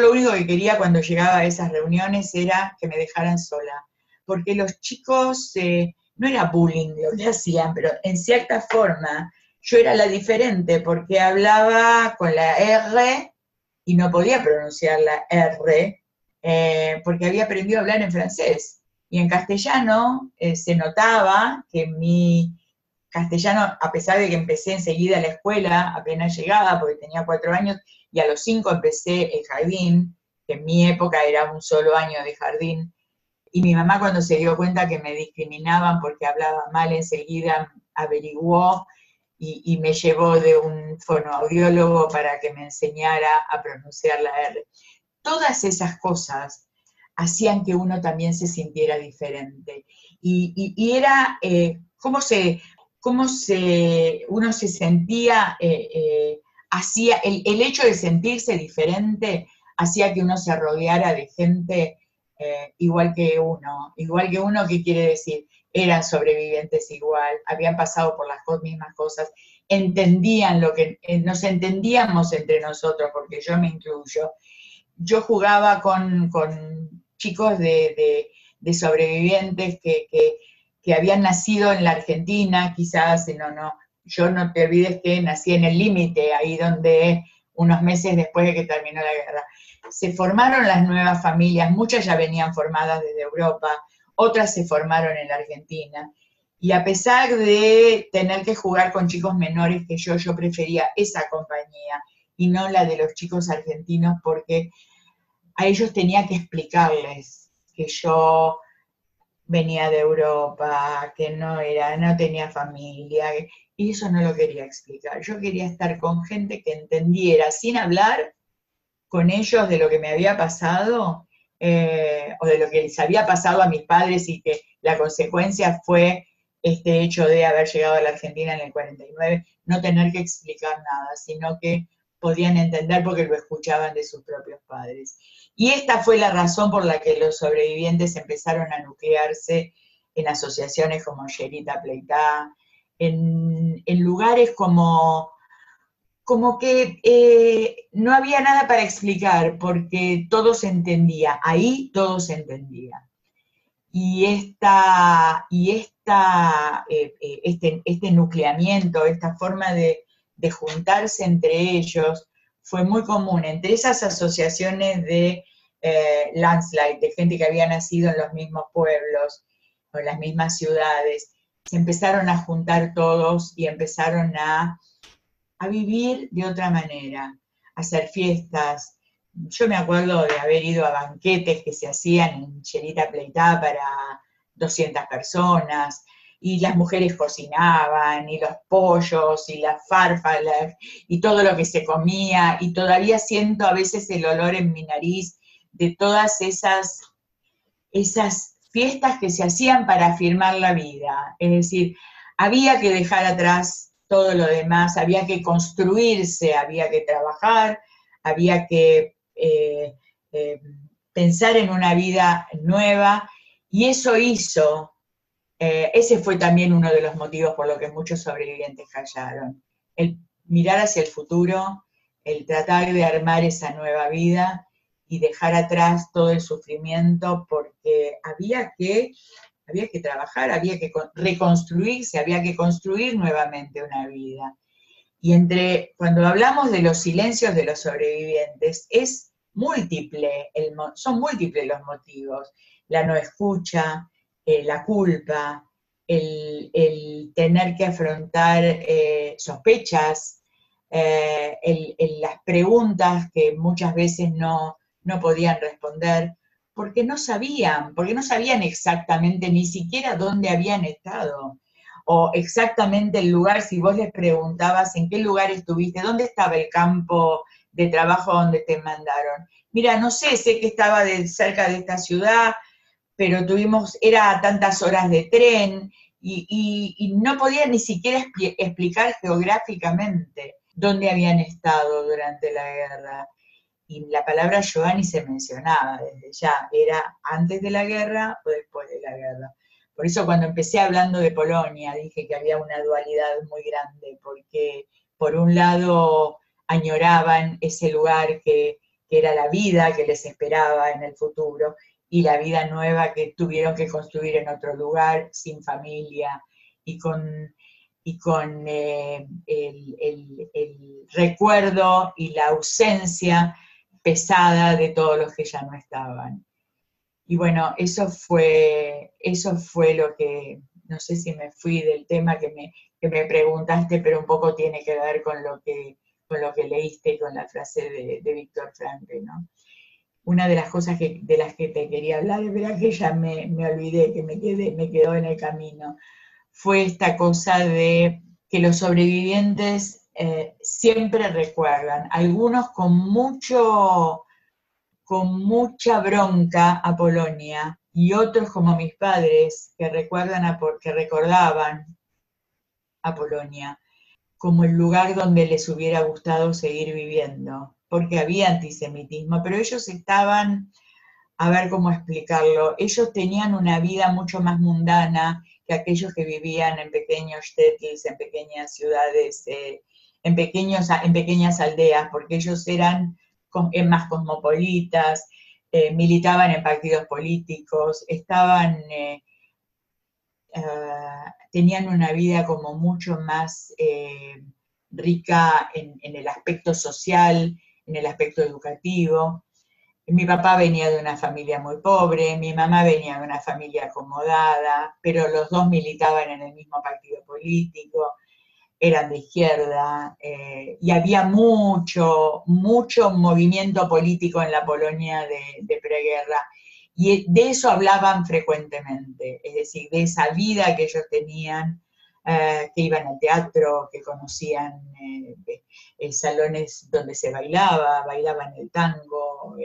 lo único que quería cuando llegaba a esas reuniones era que me dejaran sola. Porque los chicos, eh, no era bullying lo que hacían, pero en cierta forma yo era la diferente porque hablaba con la R y no podía pronunciar la R eh, porque había aprendido a hablar en francés. Y en castellano eh, se notaba que mi castellano, a pesar de que empecé enseguida la escuela, apenas llegaba porque tenía cuatro años, y a los cinco empecé el jardín, que en mi época era un solo año de jardín, y mi mamá cuando se dio cuenta que me discriminaban porque hablaba mal, enseguida averiguó y, me llevó de un fonoaudiólogo para que me enseñara a pronunciar la R. Todas esas cosas hacían que uno también se sintiera diferente. Y, era eh, cómo, se, cómo se, uno se sentía, eh, eh, hacía, el, el, hecho de sentirse diferente hacía que uno se rodeara de gente igual que uno. Igual que uno, ¿qué quiere decir? eran sobrevivientes igual, habían pasado por las mismas cosas, entendían lo que, eh, nos entendíamos entre nosotros, porque yo me incluyo. Yo jugaba con, chicos de, sobrevivientes que, habían nacido en la Argentina, quizás, no, no, yo no te olvides que nací en el límite, ahí donde unos meses después de que terminó la guerra. Se formaron las nuevas familias, muchas ya venían formadas desde Europa, otras se formaron en la Argentina. Y a pesar de tener que jugar con chicos menores que yo, yo prefería esa compañía y no la de los chicos argentinos porque a ellos tenía que explicarles que yo venía de Europa, que no era, no tenía familia, y eso no lo quería explicar. Yo quería estar con gente que entendiera, sin hablar con ellos de lo que me había pasado, eh, o de lo que les había pasado a mis padres y que la consecuencia fue este hecho de haber llegado a la Argentina en el 49, no tener que explicar nada, sino que podían entender porque lo escuchaban de sus propios padres. Y esta fue la razón por la que los sobrevivientes empezaron a nuclearse en asociaciones como Yerita Pleitá, en, en lugares como como que eh, no había nada para explicar porque todo se entendía, ahí todo se entendía. Y, esta, y esta, eh, eh, este, este, nucleamiento, esta forma de, juntarse entre ellos, fue muy común entre esas asociaciones de landslide, de gente que había nacido en los mismos pueblos o en las mismas ciudades. Se empezaron a juntar todos y empezaron a a vivir de otra manera, a hacer fiestas. Yo me acuerdo de haber ido a banquetes que se hacían en Cherita Pleitá para 200 personas, y las mujeres cocinaban, y los pollos, y las farfalas, y todo lo que se comía, y todavía siento a veces el olor en mi nariz de todas esas, esas fiestas que se hacían para afirmar la vida. Es decir, había que dejar atrás todo lo demás, había que construirse, había que trabajar, había que eh, eh, pensar en una vida nueva, y eso hizo, eh, ese fue también uno de los motivos por los que muchos sobrevivientes callaron, el mirar hacia el futuro, el tratar de armar esa nueva vida y dejar atrás todo el sufrimiento, porque había que había que trabajar, había que reconstruirse, había que construir nuevamente una vida. Y entre, cuando hablamos de los silencios de los sobrevivientes, es múltiple, son múltiples los motivos. La no escucha, eh, la culpa, el, tener que afrontar eh, sospechas, eh, las preguntas que muchas veces no, no podían responder, porque no sabían, porque no sabían exactamente ni siquiera dónde habían estado, o exactamente el lugar, si vos les preguntabas en qué lugar estuviste, dónde estaba el campo de trabajo donde te mandaron. Mira, no sé, sé que estaba cerca de esta ciudad, pero tuvimos, era tantas horas de tren, y, no podían ni siquiera explicar geográficamente dónde habían estado durante la guerra y la palabra Giovanni se mencionaba desde ya, era antes de la guerra o después de la guerra. Por eso cuando empecé hablando de Polonia dije que había una dualidad muy grande, porque por un lado añoraban ese lugar que, era la vida que les esperaba en el futuro y la vida nueva que tuvieron que construir en otro lugar, sin familia y con, y con eh, el recuerdo y la ausencia pesada de todos los que ya no estaban. Y bueno, eso fue, eso fue lo que, no sé si me fui del tema que me, me preguntaste, pero un poco tiene que ver con lo que, con lo que leíste y con la frase de, de Víctor Frank, ¿no? Una de las cosas que, de las que te quería hablar, es verdad que ya me, olvidé, que me, quedé, me quedó en el camino, fue esta cosa de que los sobrevivientes eh, siempre recuerdan, algunos con mucho, con mucha bronca a Polonia y otros como mis padres que recuerdan a, que recordaban a Polonia como el lugar donde les hubiera gustado seguir viviendo, porque había antisemitismo, pero ellos estaban, a ver cómo explicarlo, ellos tenían una vida mucho más mundana que aquellos que vivían en pequeños shtetls, en pequeñas ciudades, eh, en, pequeños, en pequeñas aldeas, porque ellos eran más cosmopolitas, eh, militaban en partidos políticos, estaban... Eh, tenían una vida como mucho más eh, rica en, el aspecto social, en el aspecto educativo. Mi papá venía de una familia muy pobre, mi mamá venía de una familia acomodada, pero los dos militaban en el mismo partido político, eran de izquierda, eh, y había mucho, mucho movimiento político en la Polonia de, de preguerra. Y de eso hablaban frecuentemente, es decir, de esa vida que ellos tenían, eh, que iban al teatro, que conocían eh, eh, salones donde se bailaba, bailaban el tango.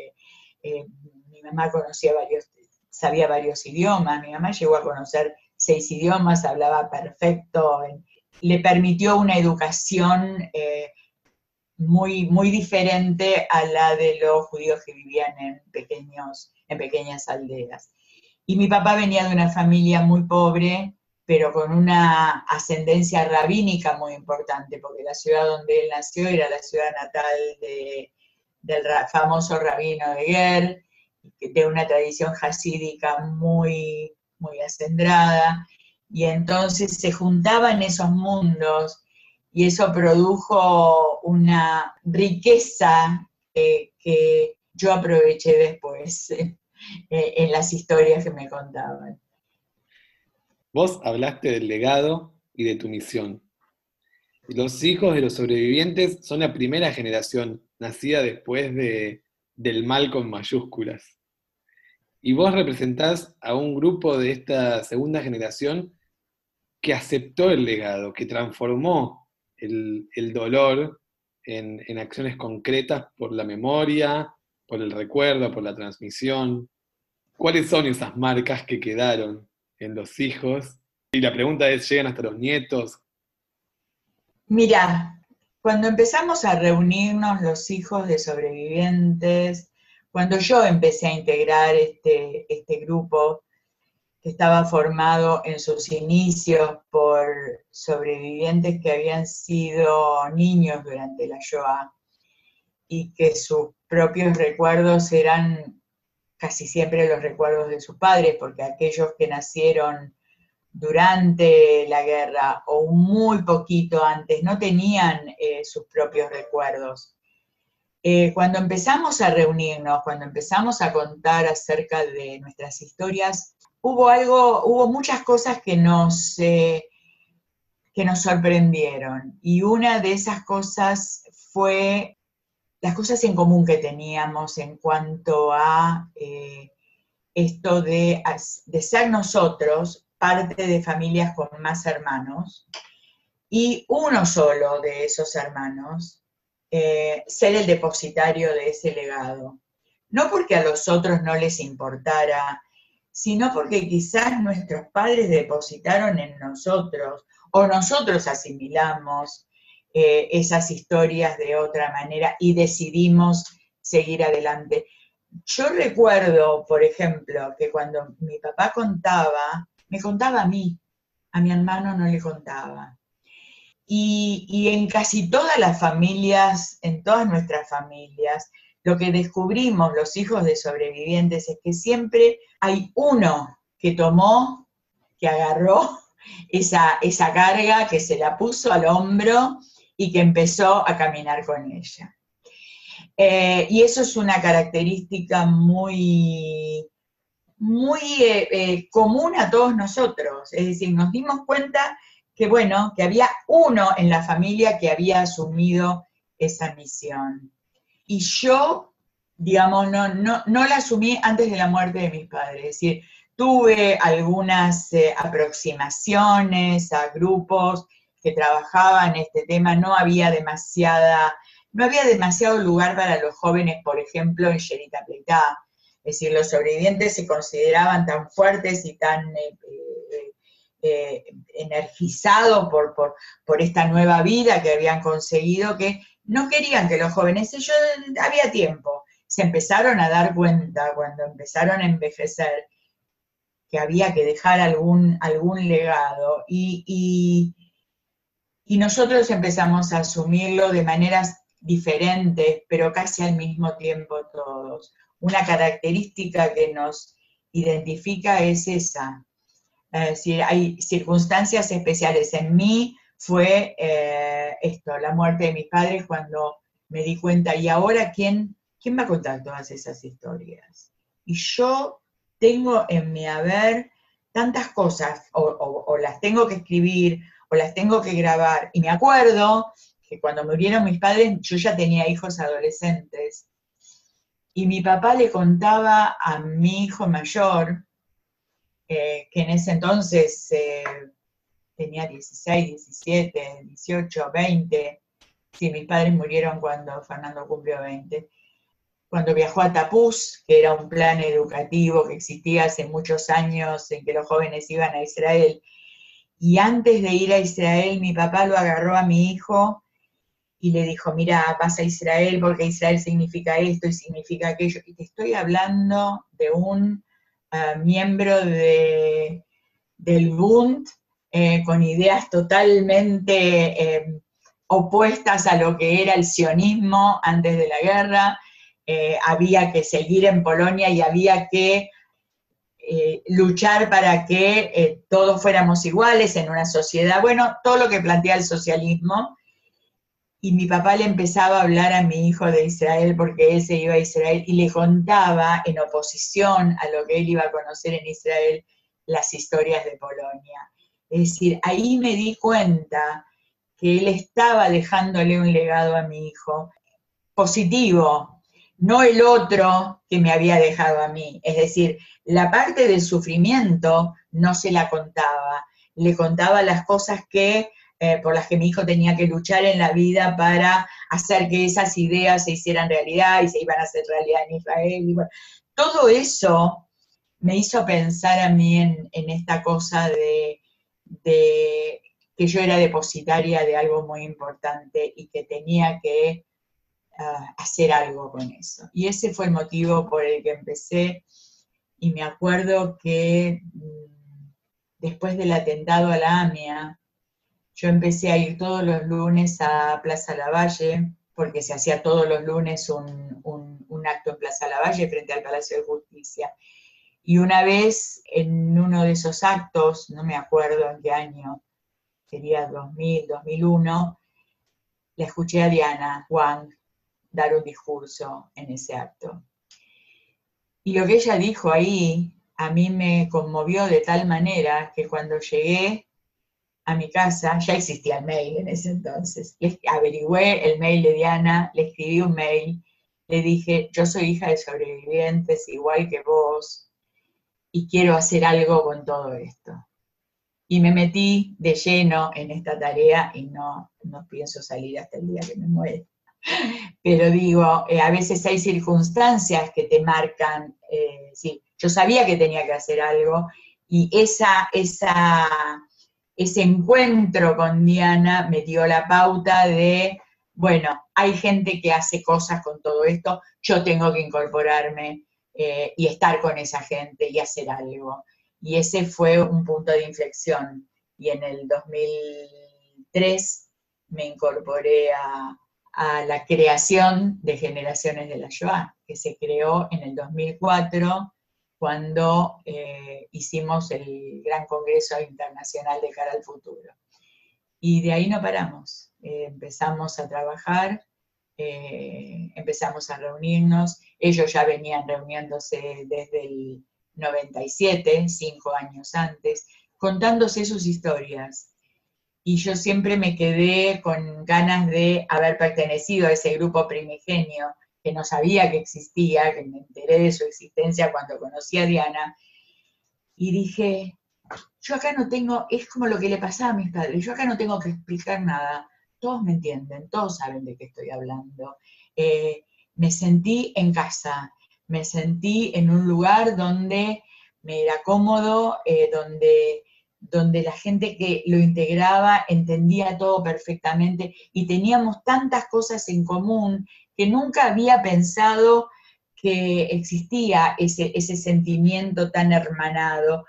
mi mamá conocía varios, sabía varios idiomas, mi mamá llegó a conocer seis idiomas, hablaba perfecto, le permitió una educación muy, muy diferente a la de los judíos que vivían en pequeños en pequeñas aldeas. Y mi papá venía de una familia muy pobre, pero con una ascendencia rabínica muy importante, porque la ciudad donde él nació era la ciudad natal del famoso rabino de Ger, de una tradición hasídica muy, muy acendrada, y entonces se juntaban esos mundos y eso produjo una riqueza que yo aproveché después eh, en las historias que me contaban. Vos hablaste del legado y de tu misión. Los hijos de los sobrevivientes son la primera generación nacida después de, del mal con mayúsculas. Y vos representás a un grupo de esta segunda generación que aceptó el legado, que transformó el, dolor en, en, acciones concretas por la memoria, por el recuerdo, por la transmisión. ¿Cuáles son esas marcas que quedaron en los hijos? Y la pregunta es, ¿llegan hasta los nietos? Mira, cuando empezamos a reunirnos los hijos de sobrevivientes, cuando yo empecé a integrar este, este grupo, que estaba formado en sus inicios por sobrevivientes que habían sido niños durante la Shoah y que sus propios recuerdos eran casi siempre los recuerdos de sus padres, porque aquellos que nacieron durante la guerra o muy poquito antes no tenían eh, sus propios recuerdos. Eh, cuando empezamos a reunirnos, cuando empezamos a contar acerca de nuestras historias, hubo algo, hubo muchas cosas que nos, eh, que nos sorprendieron. Y una de esas cosas fue las cosas en común que teníamos en cuanto a eh, esto de, ser nosotros parte de familias con más hermanos y uno solo de esos hermanos eh, ser el depositario de ese legado. No porque a los otros no les importara, sino porque quizás nuestros padres depositaron en nosotros o nosotros asimilamos eh, esas historias de otra manera y decidimos seguir adelante. Yo recuerdo, por ejemplo, que cuando mi papá contaba, me contaba a mí, a mi hermano no le contaba. Y, y, en casi todas las familias, en todas nuestras familias, lo que descubrimos los hijos de sobrevivientes es que siempre hay uno que tomó, que agarró esa, esa carga, que se la puso al hombro y que empezó a caminar con ella. Eh, y eso es una característica muy, muy eh, eh, común a todos nosotros. Es decir, nos dimos cuenta que, bueno, que había uno en la familia que había asumido esa misión. Y yo digamos, no, no, no la asumí antes de la muerte de mis padres. Es decir, tuve algunas aproximaciones a grupos que trabajaban este tema, no había demasiada, no había demasiado lugar para los jóvenes, por ejemplo, en Sherita Pleitá. Es decir, los sobrevivientes se consideraban tan fuertes y tan eh, eh, energizados por, por, por esta nueva vida que habían conseguido que no querían que los jóvenes, ellos había tiempo, se empezaron a dar cuenta cuando empezaron a envejecer que había que dejar algún, algún legado y, nosotros empezamos a asumirlo de maneras diferentes, pero casi al mismo tiempo todos. Una característica que nos identifica es esa. Es decir, hay circunstancias especiales. En mí fue eh, esto, la muerte de mis padres cuando me di cuenta, ¿y ahora quién, quién va a contar todas esas historias? Y yo tengo en mi haber tantas cosas, o, las tengo que escribir, las tengo que grabar. Y me acuerdo que cuando murieron mis padres, yo ya tenía hijos adolescentes. Y mi papá le contaba a mi hijo mayor, eh, que en ese entonces eh, tenía 16, 17, 18, 20. Sí, mis padres murieron cuando Fernando cumplió 20. Cuando viajó a Tapuz, que era un plan educativo que existía hace muchos años en que los jóvenes iban a Israel. Y antes de ir a Israel, mi papá lo agarró a mi hijo y le dijo, mira, vas a Israel porque Israel significa esto y significa aquello. Y te estoy hablando de un ah, miembro de, del Bund eh, con ideas totalmente eh, opuestas a lo que era el sionismo antes de la guerra, eh, había que seguir en Polonia y había que luchar para que todos fuéramos iguales en una sociedad, bueno, todo lo que plantea el socialismo. Y mi papá le empezaba a hablar a mi hijo de Israel porque él se iba a Israel y le contaba en oposición a lo que él iba a conocer en Israel las historias de Polonia. Es decir, ahí me di cuenta que él estaba dejándole un legado a mi hijo positivo, no el otro que me había dejado a mí. Es decir, la parte del sufrimiento no se la contaba, le contaba las cosas que eh, por las que mi hijo tenía que luchar en la vida para hacer que esas ideas se hicieran realidad y se iban a hacer realidad en Israel. todo eso me hizo pensar a mí en esta cosa de de que yo era depositaria de algo muy importante y que tenía que hacer algo con eso. Y ese fue el motivo por el que empecé y me acuerdo que mm, después del atentado a la AMIA, yo empecé a ir todos los lunes a Plaza Lavalle, porque se hacía todos los lunes un, un acto en Plaza Lavalle frente al Palacio de Justicia. Y una vez en uno de esos actos, no me acuerdo en qué año, sería 2000, 2001, la escuché a Diana Wang dar un discurso en ese acto. Y lo que ella dijo ahí a mí me conmovió de tal manera que cuando llegué a mi casa, ya existía el mail en ese entonces, averigüé el mail de Diana, le escribí un mail, le dije, yo soy hija de sobrevivientes igual que vos, y quiero hacer algo con todo esto. Y me metí de lleno en esta tarea y no, no pienso salir hasta el día que me muera. Pero digo, eh, a veces hay circunstancias que te marcan, eh, sí, yo sabía que tenía que hacer algo y esa, esa, ese encuentro con Diana me dio la pauta de, bueno, hay gente que hace cosas con todo esto, yo tengo que incorporarme eh, y estar con esa gente y hacer algo. Y ese fue un punto de inflexión. Y en el 2003 me incorporé a, la creación de Generaciones de la Shoah, que se creó en el 2004 cuando eh, hicimos el Gran Congreso Internacional de Cara al Futuro. Y de ahí no paramos. Eh, empezamos a trabajar eh, empezamos a reunirnos. Ellos ya venían reuniéndose desde el 97, cinco años antes, contándose sus historias. Y yo siempre me quedé con ganas de haber pertenecido a ese grupo primigenio que no sabía que existía, que me enteré de su existencia cuando conocí a Diana, y dije, yo acá no tengo, es como lo que le pasaba a mis padres, yo acá no tengo que explicar nada, todos me entienden, todos saben de qué estoy hablando. Eh, me sentí en casa, me sentí en un lugar donde me era cómodo, eh, donde, donde la gente que lo integraba entendía todo perfectamente y teníamos tantas cosas en común que nunca había pensado que existía ese, ese sentimiento tan hermanado,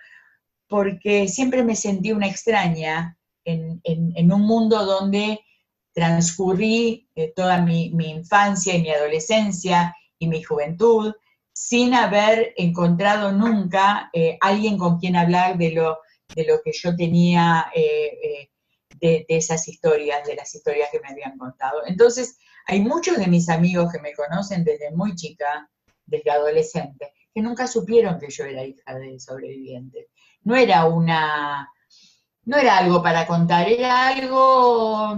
porque siempre me sentí una extraña en, en, un mundo donde transcurrí eh, toda mi, mi, infancia y mi adolescencia y mi juventud sin haber encontrado nunca eh, alguien con quien hablar de lo, de lo que yo tenía eh, de, de, esas historias, de las historias que me habían contado. Entonces, hay muchos de mis amigos que me conocen desde muy chica, desde adolescente, que nunca supieron que yo era hija de sobrevivientes. No era una, no era algo para contar, era algo,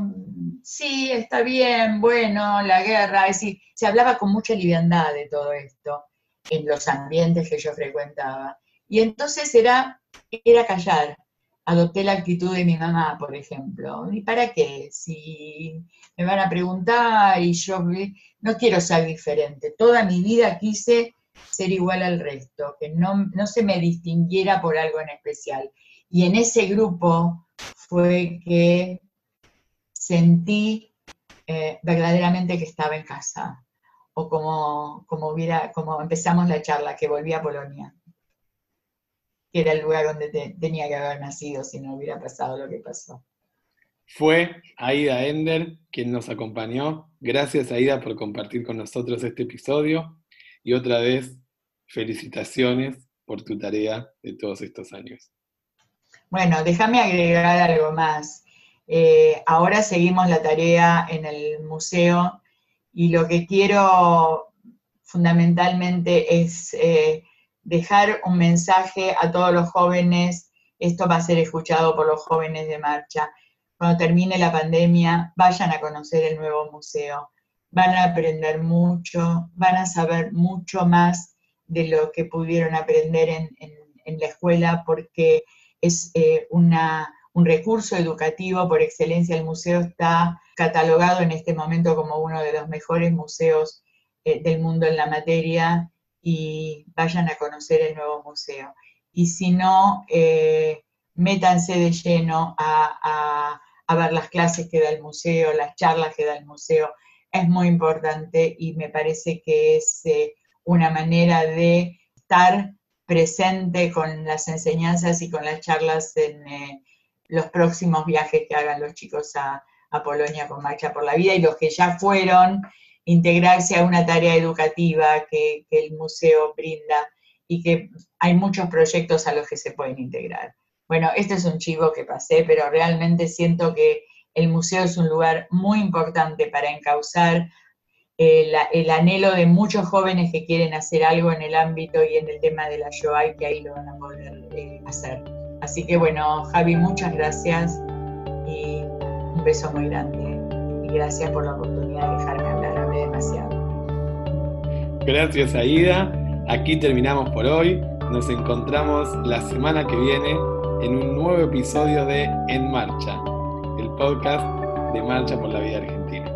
sí, está bien, bueno, la guerra, es decir, se hablaba con mucha liviandad de todo esto en los ambientes que yo frecuentaba. Y entonces era, era callar, adopté la actitud de mi mamá, por ejemplo. ¿Y para qué? Si me van a preguntar y yo no quiero ser diferente. Toda mi vida quise ser igual al resto, que no, no se me distinguiera por algo en especial. Y en ese grupo fue que sentí eh, verdaderamente que estaba en casa, o como, como, hubiera, como empezamos la charla, que volví a Polonia que era el lugar donde tenía que haber nacido si no hubiera pasado lo que pasó. Fue Aida Ender quien nos acompañó. Gracias Aida por compartir con nosotros este episodio y otra vez felicitaciones por tu tarea de todos estos años. Bueno, déjame agregar algo más. Eh, ahora seguimos la tarea en el museo y lo que quiero fundamentalmente es eh, dejar un mensaje a todos los jóvenes, esto va a ser escuchado por los jóvenes de marcha. Cuando termine la pandemia, vayan a conocer el nuevo museo, van a aprender mucho, van a saber mucho más de lo que pudieron aprender en, la escuela, porque es eh, un recurso educativo por excelencia. El museo está catalogado en este momento como uno de los mejores museos eh, del mundo en la materia y vayan a conocer el nuevo museo. Y si no, eh, métanse de lleno a, ver las clases que da el museo, las charlas que da el museo. Es muy importante y me parece que es eh, una manera de estar presente con las enseñanzas y con las charlas en eh, los próximos viajes que hagan los chicos a, a Polonia con Marcha por la Vida y los que ya fueron integrarse a una tarea educativa que, el museo brinda y que hay muchos proyectos a los que se pueden integrar. Bueno, este es un chivo que pasé, pero realmente siento que el museo es un lugar muy importante para encauzar el, el, anhelo de muchos jóvenes que quieren hacer algo en el ámbito y en el tema de la Shoah y que ahí lo van a poder eh, hacer. Así que bueno, Javi, muchas gracias y un beso muy grande. Y gracias por la oportunidad de dejarme Gracias, Aida. Aquí terminamos por hoy. Nos encontramos la semana que viene en un nuevo episodio de En Marcha, el podcast de Marcha por la Vida Argentina.